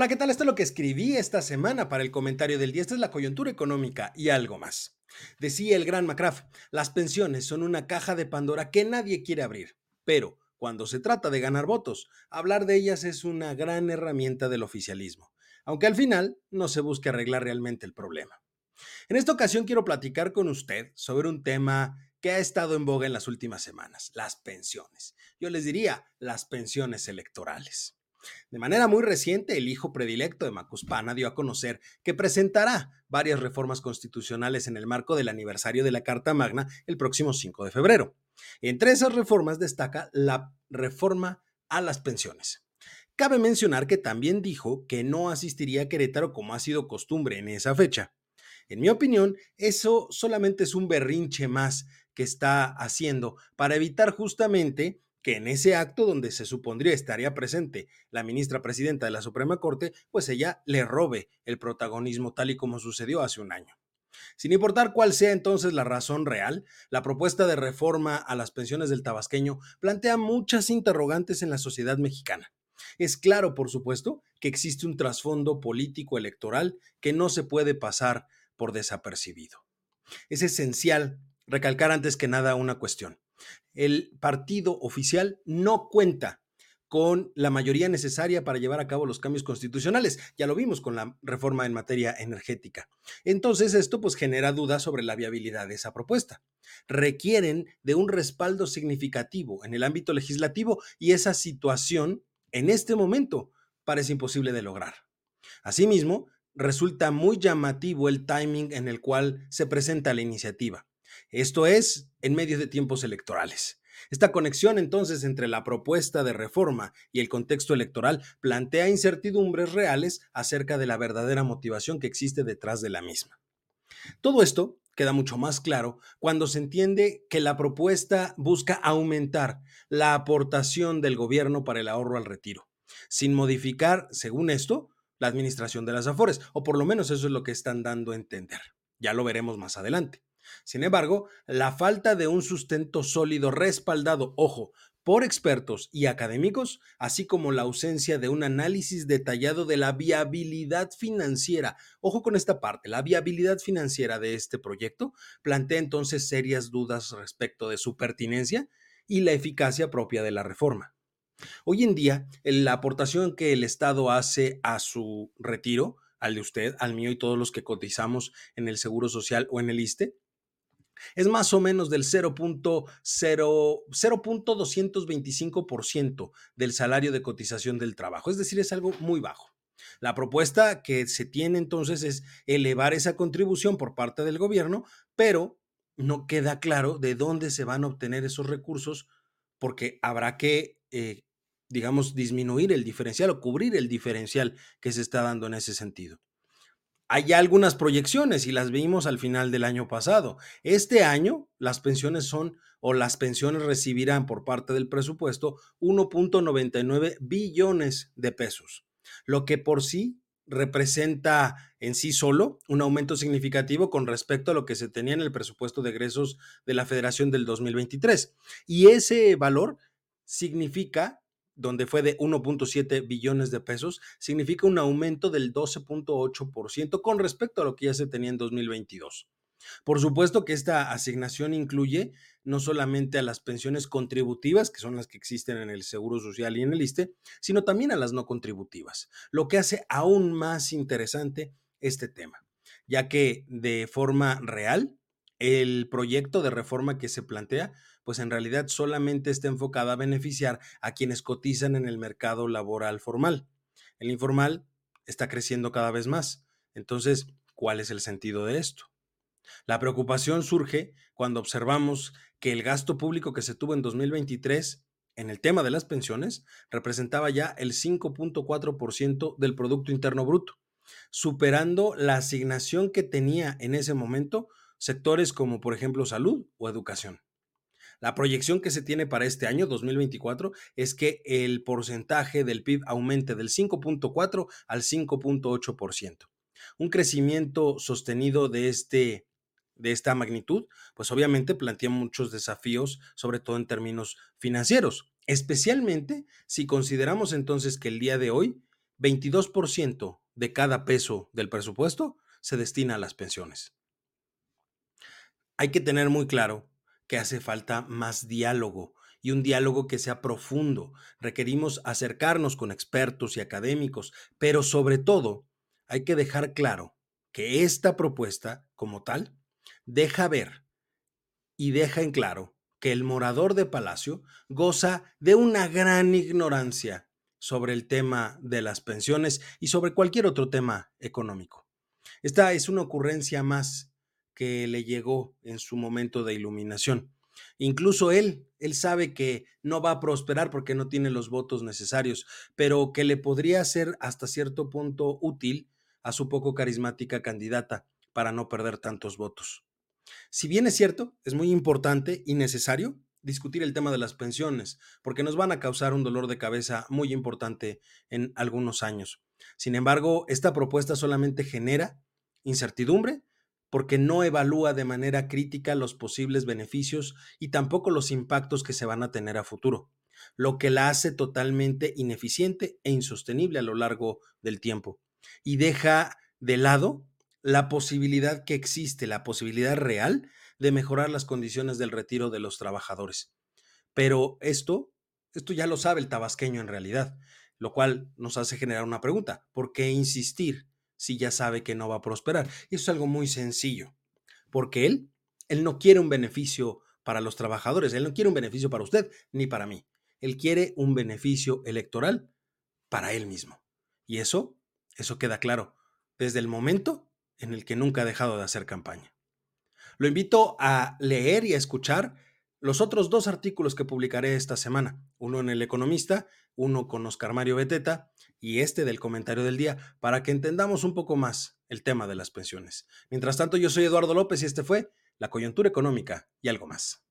Hola, ¿qué tal? Esto es lo que escribí esta semana para el comentario del día. Esta es la coyuntura económica y algo más. Decía el gran McCraff, las pensiones son una caja de Pandora que nadie quiere abrir, pero cuando se trata de ganar votos, hablar de ellas es una gran herramienta del oficialismo, aunque al final no se busque arreglar realmente el problema. En esta ocasión quiero platicar con usted sobre un tema que ha estado en boga en las últimas semanas, las pensiones. Yo les diría las pensiones electorales. De manera muy reciente, el hijo predilecto de Macuspana dio a conocer que presentará varias reformas constitucionales en el marco del aniversario de la Carta Magna el próximo 5 de febrero. Entre esas reformas destaca la reforma a las pensiones. Cabe mencionar que también dijo que no asistiría a Querétaro como ha sido costumbre en esa fecha. En mi opinión, eso solamente es un berrinche más que está haciendo para evitar justamente que en ese acto donde se supondría estaría presente la ministra presidenta de la Suprema Corte, pues ella le robe el protagonismo tal y como sucedió hace un año. Sin importar cuál sea entonces la razón real, la propuesta de reforma a las pensiones del tabasqueño plantea muchas interrogantes en la sociedad mexicana. Es claro, por supuesto, que existe un trasfondo político electoral que no se puede pasar por desapercibido. Es esencial recalcar antes que nada una cuestión el partido oficial no cuenta con la mayoría necesaria para llevar a cabo los cambios constitucionales. Ya lo vimos con la reforma en materia energética. Entonces esto pues genera dudas sobre la viabilidad de esa propuesta. Requieren de un respaldo significativo en el ámbito legislativo y esa situación en este momento parece imposible de lograr. Asimismo, resulta muy llamativo el timing en el cual se presenta la iniciativa. Esto es en medio de tiempos electorales. Esta conexión entonces entre la propuesta de reforma y el contexto electoral plantea incertidumbres reales acerca de la verdadera motivación que existe detrás de la misma. Todo esto queda mucho más claro cuando se entiende que la propuesta busca aumentar la aportación del gobierno para el ahorro al retiro, sin modificar, según esto, la administración de las afores, o por lo menos eso es lo que están dando a entender. Ya lo veremos más adelante. Sin embargo, la falta de un sustento sólido respaldado, ojo, por expertos y académicos, así como la ausencia de un análisis detallado de la viabilidad financiera. Ojo con esta parte, la viabilidad financiera de este proyecto plantea entonces serias dudas respecto de su pertinencia y la eficacia propia de la reforma. Hoy en día, la aportación que el Estado hace a su retiro, al de usted, al mío y todos los que cotizamos en el Seguro Social o en el ISTE, es más o menos del 0.225% del salario de cotización del trabajo, es decir, es algo muy bajo. La propuesta que se tiene entonces es elevar esa contribución por parte del gobierno, pero no queda claro de dónde se van a obtener esos recursos porque habrá que, eh, digamos, disminuir el diferencial o cubrir el diferencial que se está dando en ese sentido. Hay algunas proyecciones y las vimos al final del año pasado. Este año las pensiones son o las pensiones recibirán por parte del presupuesto 1.99 billones de pesos, lo que por sí representa en sí solo un aumento significativo con respecto a lo que se tenía en el presupuesto de egresos de la Federación del 2023. Y ese valor significa donde fue de 1.7 billones de pesos, significa un aumento del 12.8% con respecto a lo que ya se tenía en 2022. Por supuesto que esta asignación incluye no solamente a las pensiones contributivas, que son las que existen en el Seguro Social y en el ISTE, sino también a las no contributivas, lo que hace aún más interesante este tema, ya que de forma real el proyecto de reforma que se plantea, pues en realidad solamente está enfocada a beneficiar a quienes cotizan en el mercado laboral formal. El informal está creciendo cada vez más. Entonces, ¿cuál es el sentido de esto? La preocupación surge cuando observamos que el gasto público que se tuvo en 2023 en el tema de las pensiones representaba ya el 5.4% del Producto Interno Bruto, superando la asignación que tenía en ese momento sectores como por ejemplo salud o educación. La proyección que se tiene para este año 2024 es que el porcentaje del PIB aumente del 5.4 al 5.8%. Un crecimiento sostenido de este de esta magnitud, pues obviamente plantea muchos desafíos, sobre todo en términos financieros, especialmente si consideramos entonces que el día de hoy 22% de cada peso del presupuesto se destina a las pensiones. Hay que tener muy claro que hace falta más diálogo y un diálogo que sea profundo. Requerimos acercarnos con expertos y académicos, pero sobre todo hay que dejar claro que esta propuesta, como tal, deja ver y deja en claro que el morador de Palacio goza de una gran ignorancia sobre el tema de las pensiones y sobre cualquier otro tema económico. Esta es una ocurrencia más que le llegó en su momento de iluminación. Incluso él, él sabe que no va a prosperar porque no tiene los votos necesarios, pero que le podría ser hasta cierto punto útil a su poco carismática candidata para no perder tantos votos. Si bien es cierto, es muy importante y necesario discutir el tema de las pensiones, porque nos van a causar un dolor de cabeza muy importante en algunos años. Sin embargo, esta propuesta solamente genera incertidumbre porque no evalúa de manera crítica los posibles beneficios y tampoco los impactos que se van a tener a futuro, lo que la hace totalmente ineficiente e insostenible a lo largo del tiempo y deja de lado la posibilidad que existe, la posibilidad real de mejorar las condiciones del retiro de los trabajadores. Pero esto, esto ya lo sabe el tabasqueño en realidad, lo cual nos hace generar una pregunta, ¿por qué insistir si ya sabe que no va a prosperar? Y eso es algo muy sencillo, porque él, él no quiere un beneficio para los trabajadores, él no quiere un beneficio para usted ni para mí, él quiere un beneficio electoral para él mismo. Y eso, eso queda claro desde el momento en el que nunca ha dejado de hacer campaña. Lo invito a leer y a escuchar los otros dos artículos que publicaré esta semana, uno en El Economista, uno con Oscar Mario Beteta y este del comentario del día, para que entendamos un poco más el tema de las pensiones. Mientras tanto, yo soy Eduardo López y este fue La coyuntura económica y algo más.